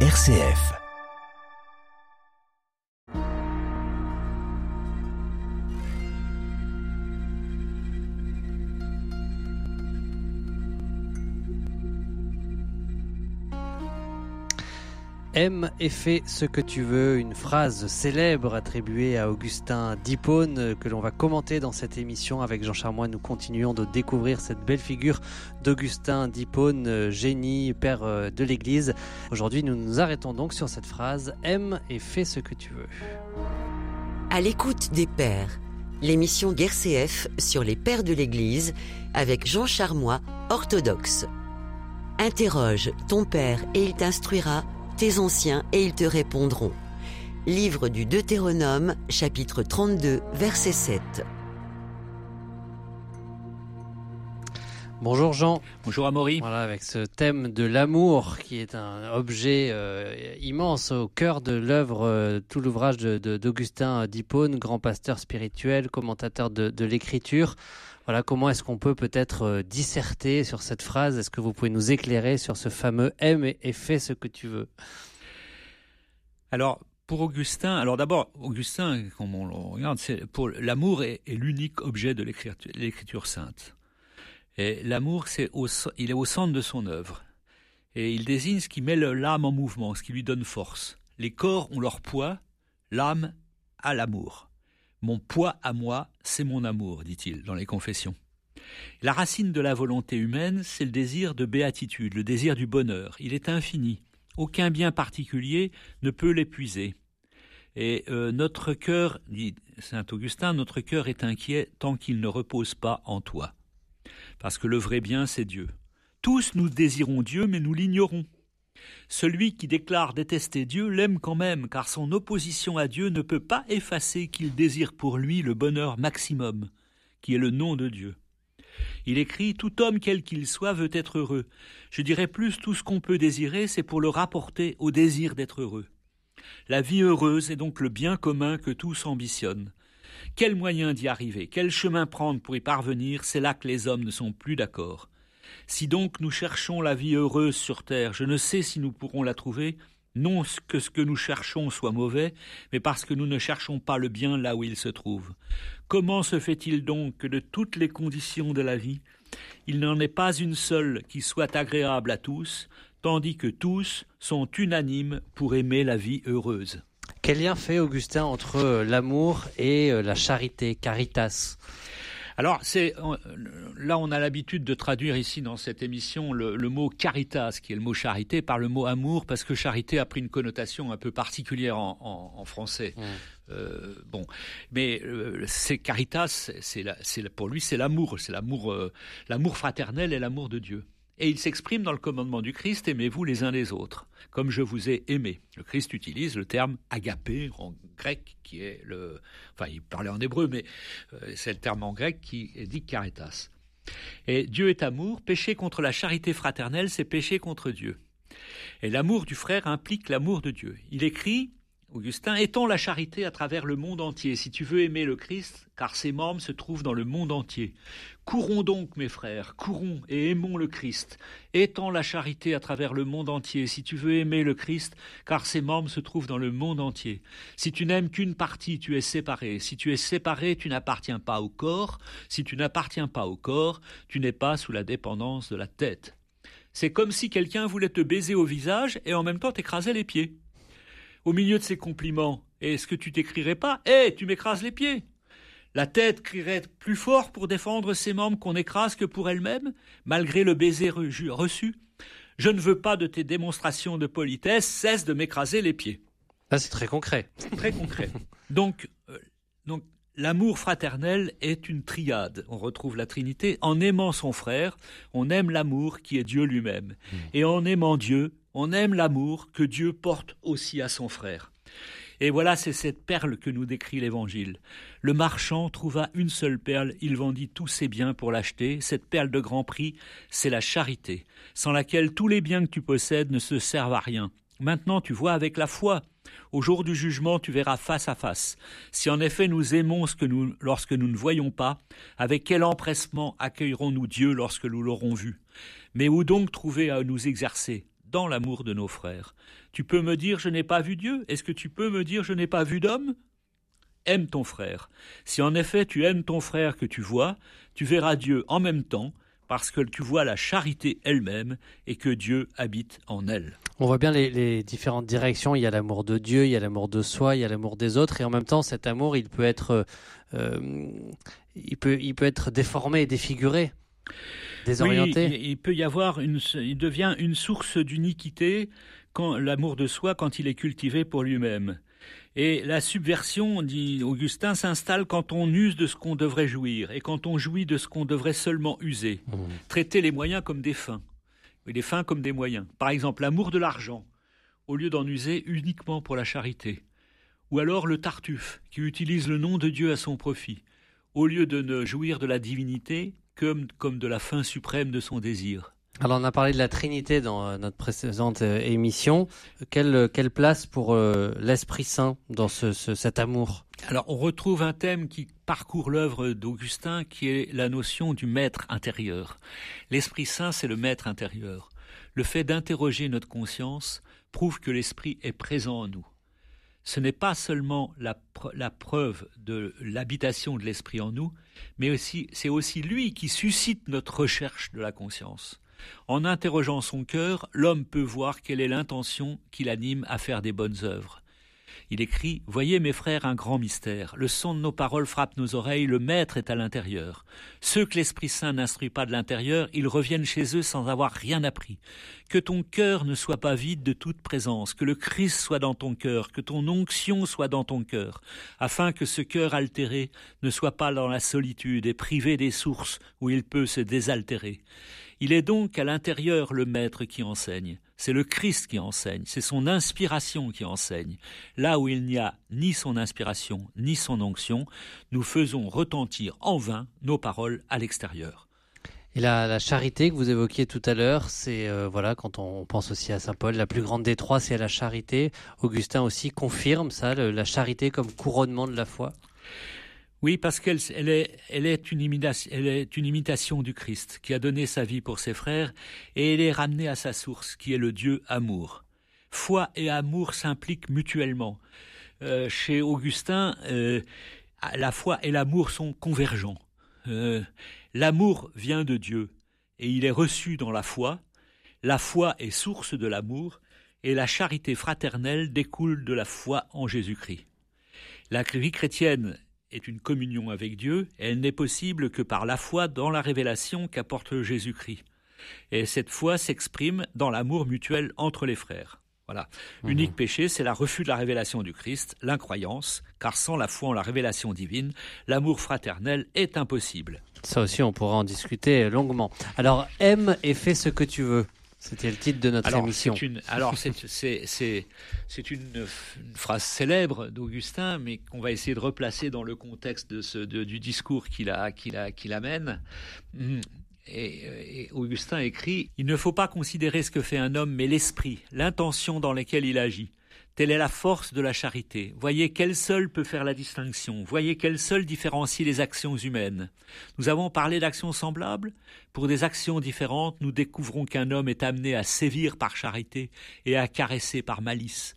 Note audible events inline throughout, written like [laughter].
RCF. Aime et fais ce que tu veux, une phrase célèbre attribuée à Augustin d'Hippone que l'on va commenter dans cette émission avec Jean Charmois. Nous continuons de découvrir cette belle figure d'Augustin d'Hippone, génie, père euh, de l'Église. Aujourd'hui, nous nous arrêtons donc sur cette phrase Aime et fais ce que tu veux. À l'écoute des pères, l'émission Guerre CF sur les pères de l'Église avec Jean Charmois, orthodoxe. Interroge ton père et il t'instruira tes anciens et ils te répondront. Livre du Deutéronome, chapitre 32, verset 7. Bonjour Jean. Bonjour Amaury. Voilà, avec ce thème de l'amour qui est un objet euh, immense au cœur de l'œuvre, euh, tout l'ouvrage d'Augustin de, d'Hippone, grand pasteur spirituel, commentateur de, de l'écriture. Voilà, comment est-ce qu'on peut peut-être euh, disserter sur cette phrase? Est-ce que vous pouvez nous éclairer sur ce fameux aime et, fais ce que tu veux? Alors, pour Augustin, alors d'abord, Augustin, comme on le regarde, c'est pour l'amour est, l'unique objet de l'écriture sainte. Et l'amour, c'est il est au centre de son œuvre. Et il désigne ce qui met l'âme en mouvement, ce qui lui donne force. Les corps ont leur poids, l'âme a l'amour. Mon poids à moi, c'est mon amour, dit-il dans les confessions. La racine de la volonté humaine, c'est le désir de béatitude, le désir du bonheur. Il est infini. Aucun bien particulier ne peut l'épuiser. Et euh, notre cœur, dit saint Augustin, notre cœur est inquiet tant qu'il ne repose pas en toi. Parce que le vrai bien, c'est Dieu. Tous nous désirons Dieu, mais nous l'ignorons. Celui qui déclare détester Dieu l'aime quand même, car son opposition à Dieu ne peut pas effacer qu'il désire pour lui le bonheur maximum, qui est le nom de Dieu. Il écrit Tout homme quel qu'il soit veut être heureux. Je dirais plus tout ce qu'on peut désirer, c'est pour le rapporter au désir d'être heureux. La vie heureuse est donc le bien commun que tous ambitionnent. Quel moyen d'y arriver, quel chemin prendre pour y parvenir, c'est là que les hommes ne sont plus d'accord. Si donc nous cherchons la vie heureuse sur terre, je ne sais si nous pourrons la trouver, non que ce que nous cherchons soit mauvais, mais parce que nous ne cherchons pas le bien là où il se trouve. Comment se fait-il donc que de toutes les conditions de la vie, il n'en est pas une seule qui soit agréable à tous, tandis que tous sont unanimes pour aimer la vie heureuse? Quel lien fait Augustin entre euh, l'amour et euh, la charité, caritas? Alors, c'est là, on a l'habitude de traduire ici dans cette émission le, mot caritas, qui est le mot charité, par le mot amour, parce que charité a pris une connotation un peu particulière en, français. Mmh. Euh, bon, mais euh, c'est caritas, c'est pour lui, c'est l'amour, c'est l'amour, euh, l'amour fraternel et l'amour de Dieu. Et il s'exprime dans le commandement du Christ, aimez-vous les uns les autres, comme je vous ai aimé. Le Christ utilise le terme agapé en grec, qui est le... Enfin, il parlait en hébreu, mais euh, c'est le terme en grec qui dit caritas. Et Dieu est amour, péché contre la charité fraternelle, c'est péché contre Dieu. Et l'amour du frère implique l'amour de Dieu. Il écrit Augustin, étends la charité à travers le monde entier, si tu veux aimer le Christ, car ses membres se trouvent dans le monde entier. Courons donc, mes frères, courons et aimons le Christ. Étends la charité à travers le monde entier, si tu veux aimer le Christ, car ses membres se trouvent dans le monde entier. Si tu n'aimes qu'une partie, tu es séparé. Si tu es séparé, tu n'appartiens pas au corps. Si tu n'appartiens pas au corps, tu n'es pas sous la dépendance de la tête. C'est comme si quelqu'un voulait te baiser au visage et en même temps t'écraser les pieds au milieu de ces compliments, est-ce que tu t'écrirais pas Eh, tu m'écrases les pieds La tête crierait plus fort pour défendre ses membres qu'on écrase que pour elle-même, malgré le baiser reçu Je ne veux pas de tes démonstrations de politesse, cesse de m'écraser les pieds. Là, c'est très concret. Très concret. Donc, euh, donc L'amour fraternel est une triade. On retrouve la Trinité. En aimant son frère, on aime l'amour qui est Dieu lui-même. Mmh. Et en aimant Dieu, on aime l'amour que Dieu porte aussi à son frère. Et voilà, c'est cette perle que nous décrit l'Évangile. Le marchand trouva une seule perle, il vendit tous ses biens pour l'acheter. Cette perle de grand prix, c'est la charité, sans laquelle tous les biens que tu possèdes ne se servent à rien. Maintenant, tu vois avec la foi. Au jour du jugement, tu verras face à face. Si en effet nous aimons ce que nous, lorsque nous ne voyons pas, avec quel empressement accueillerons-nous Dieu lorsque nous l'aurons vu? Mais où donc trouver à nous exercer? Dans l'amour de nos frères. Tu peux me dire je n'ai pas vu Dieu? Est-ce que tu peux me dire je n'ai pas vu d'homme? Aime ton frère. Si en effet tu aimes ton frère que tu vois, tu verras Dieu en même temps, parce que tu vois la charité elle-même et que Dieu habite en elle. On voit bien les, différentes directions. Il y a l'amour de Dieu, il y a l'amour de soi, il y a l'amour des autres, et en même temps, cet amour, il peut être, euh, il peut, il peut être déformé défiguré, désorienté. Oui, il peut y avoir une, il devient une source d'uniquité quand l'amour de soi quand il est cultivé pour lui-même. Et la subversion, dit Augustin, s'installe quand on use de ce qu'on devrait jouir et quand on jouit de ce qu'on devrait seulement user. Mmh. Traiter les moyens comme des fins, et les fins comme des moyens. Par exemple, l'amour de l'argent, au lieu d'en user uniquement pour la charité. Ou alors le tartuffe, qui utilise le nom de Dieu à son profit, au lieu de ne jouir de la divinité comme, comme de la fin suprême de son désir. Alors on a parlé de la Trinité dans euh, notre précédente euh, émission. Quelle, euh, quelle place pour l'Esprit Saint dans ce, cet amour? Alors on retrouve un thème qui parcourt l'œuvre d'Augustin qui est la notion du maître intérieur. L'Esprit Saint c'est le maître intérieur. Le fait d'interroger notre conscience prouve que l'Esprit est présent en nous. Ce n'est pas seulement la, preuve de l'habitation de l'Esprit en nous, mais c'est aussi lui qui suscite notre recherche de la conscience. En interrogeant son cœur, l'homme peut voir quelle est l'intention qui l'anime à faire des bonnes œuvres. Il écrit Voyez, mes frères, un grand mystère. Le son de nos paroles frappe nos oreilles, le maître est à l'intérieur. Ceux que l'Esprit Saint n'instruit pas de l'intérieur, ils reviennent chez eux sans avoir rien appris. Que ton cœur ne soit pas vide de toute présence, que le Christ soit dans ton cœur, que ton onction soit dans ton cœur, afin que ce cœur altéré ne soit pas dans la solitude et privé des sources où il peut se désaltérer. Il est donc à l'intérieur le maître qui enseigne. C'est le Christ qui enseigne, c'est son inspiration qui enseigne. Là où il n'y a ni son inspiration, ni son onction, nous faisons retentir en vain nos paroles à l'extérieur. Et la, charité que vous évoquiez tout à l'heure, c'est euh, voilà quand on pense aussi à saint Paul, la plus grande des trois, c'est la charité. Augustin aussi confirme ça, la charité comme couronnement de la foi. Oui, parce qu'elle est, une imitation, du Christ, qui a donné sa vie pour ses frères, et elle est ramenée à sa source, qui est le Dieu amour. Foi et amour s'impliquent mutuellement. Euh, chez Augustin, euh, la foi et l'amour sont convergents. Euh, l'amour vient de Dieu, et il est reçu dans la foi. La foi est source de l'amour, et la charité fraternelle découle de la foi en Jésus-Christ. La vie chrétienne est une communion avec Dieu, elle n'est possible que par la foi dans la révélation qu'apporte Jésus-Christ. Et cette foi s'exprime dans l'amour mutuel entre les frères. Voilà. Mhm. L'unique péché, c'est la refus de la révélation du Christ, l'incroyance, car sans la foi en la révélation divine, l'amour fraternel est impossible. Ça aussi, on pourra en discuter longuement. Alors, aime et fais ce que tu veux. C'était le titre de notre émission. alors, c'est [laughs] une, phrase célèbre d'Augustin, mais qu'on va essayer de replacer dans le contexte de ce, du discours qu'il qu'il amène. Hum. Et, et, Augustin écrit Il ne faut pas considérer ce que fait un homme, mais l'esprit, l'intention dans laquelle il agit. Telle est la force de la charité. Voyez quelle seule peut faire la distinction. Voyez quelle seule différencie les actions humaines. Nous avons parlé d'actions semblables. Pour des actions différentes, nous découvrons qu'un homme est amené à sévir par charité et à caresser par malice.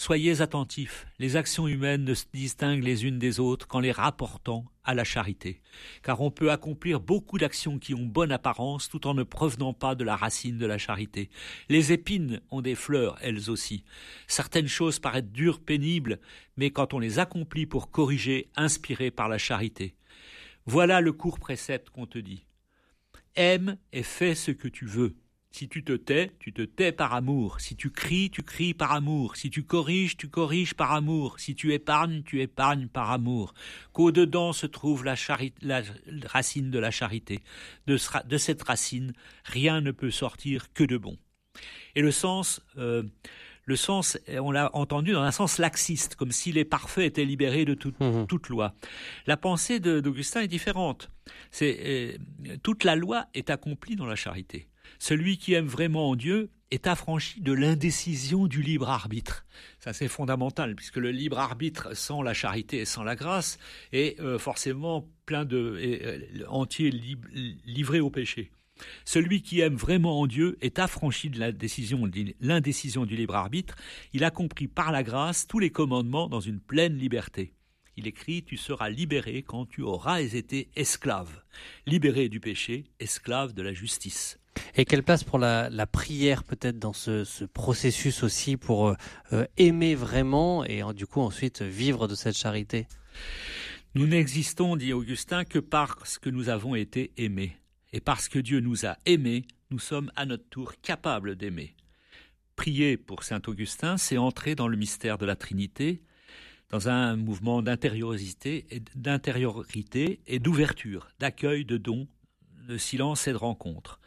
Soyez attentifs, les actions humaines ne se distinguent les unes des autres qu'en les rapportant à la charité, car on peut accomplir beaucoup d'actions qui ont bonne apparence tout en ne provenant pas de la racine de la charité. Les épines ont des fleurs, elles aussi. Certaines choses paraissent dures, pénibles, mais quand on les accomplit pour corriger, inspirées par la charité. Voilà le court précepte qu'on te dit. Aime et fais ce que tu veux. Si tu te tais, tu te tais par amour. Si tu cries, tu cries par amour. Si tu corriges, tu corriges par amour. Si tu épargnes, tu épargnes par amour. Qu'au-dedans se trouve la, racine de la charité. De, cette racine, rien ne peut sortir que de bon. Et le sens, euh, le sens, on l'a entendu dans un sens laxiste, comme si les parfaits étaient libérés de mmh toute loi. La pensée d'Augustin est différente. C'est euh, toute la loi est accomplie dans la charité. Celui qui aime vraiment Dieu est affranchi de l'indécision du libre arbitre. Ça c'est fondamental puisque le libre arbitre sans la charité et sans la grâce est euh, forcément plein de euh, entier livré au péché. Celui qui aime vraiment en Dieu est affranchi de l'indécision du libre arbitre. Il a compris par la grâce tous les commandements dans une pleine liberté. Il écrit Tu seras libéré quand tu auras été esclave, libéré du péché, esclave de la justice. Et quelle place pour la, prière peut-être dans ce, processus aussi pour euh, euh, aimer vraiment et du coup ensuite vivre de cette charité? Nous n'existons, dit Augustin, que parce que nous avons été aimés. Et parce que Dieu nous a aimés, nous sommes à notre tour capables d'aimer. Prier pour saint Augustin, c'est entrer dans le mystère de la Trinité, dans un mouvement d'intériorité et d'ouverture, d'accueil, de don, de silence et de rencontre.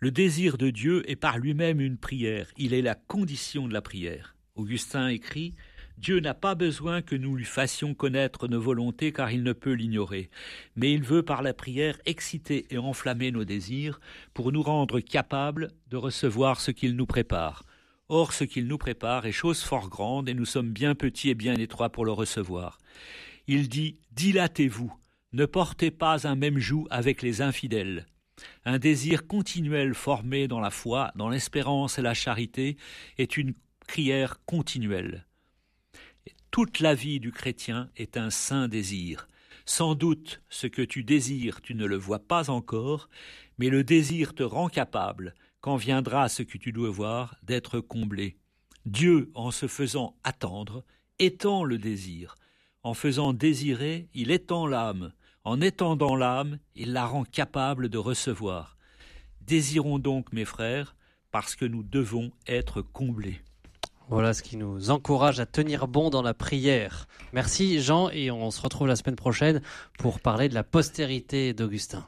Le désir de Dieu est par lui-même une prière, il est la condition de la prière. Augustin écrit Dieu n'a pas besoin que nous lui fassions connaître nos volontés car il ne peut l'ignorer, mais il veut par la prière exciter et enflammer nos désirs pour nous rendre capables de recevoir ce qu'il nous prépare. Or ce qu'il nous prépare est chose fort grande et nous sommes bien petits et bien étroits pour le recevoir. Il dit Dilatez-vous, ne portez pas un même joug avec les infidèles. Un désir continuel formé dans la foi, dans l'espérance et la charité est une prière continuelle. Toute la vie du chrétien est un saint désir. Sans doute ce que tu désires, tu ne le vois pas encore, mais le désir te rend capable, quand viendra ce que tu dois voir, d'être comblé. Dieu, en se faisant attendre, étend le désir. En faisant désirer, il étend l'âme. En étendant l'âme, il la rend capable de recevoir. Désirons donc, mes frères, parce que nous devons être comblés. Voilà ce qui nous encourage à tenir bon dans la prière. Merci Jean et on se retrouve la semaine prochaine pour parler de la postérité d'Augustin.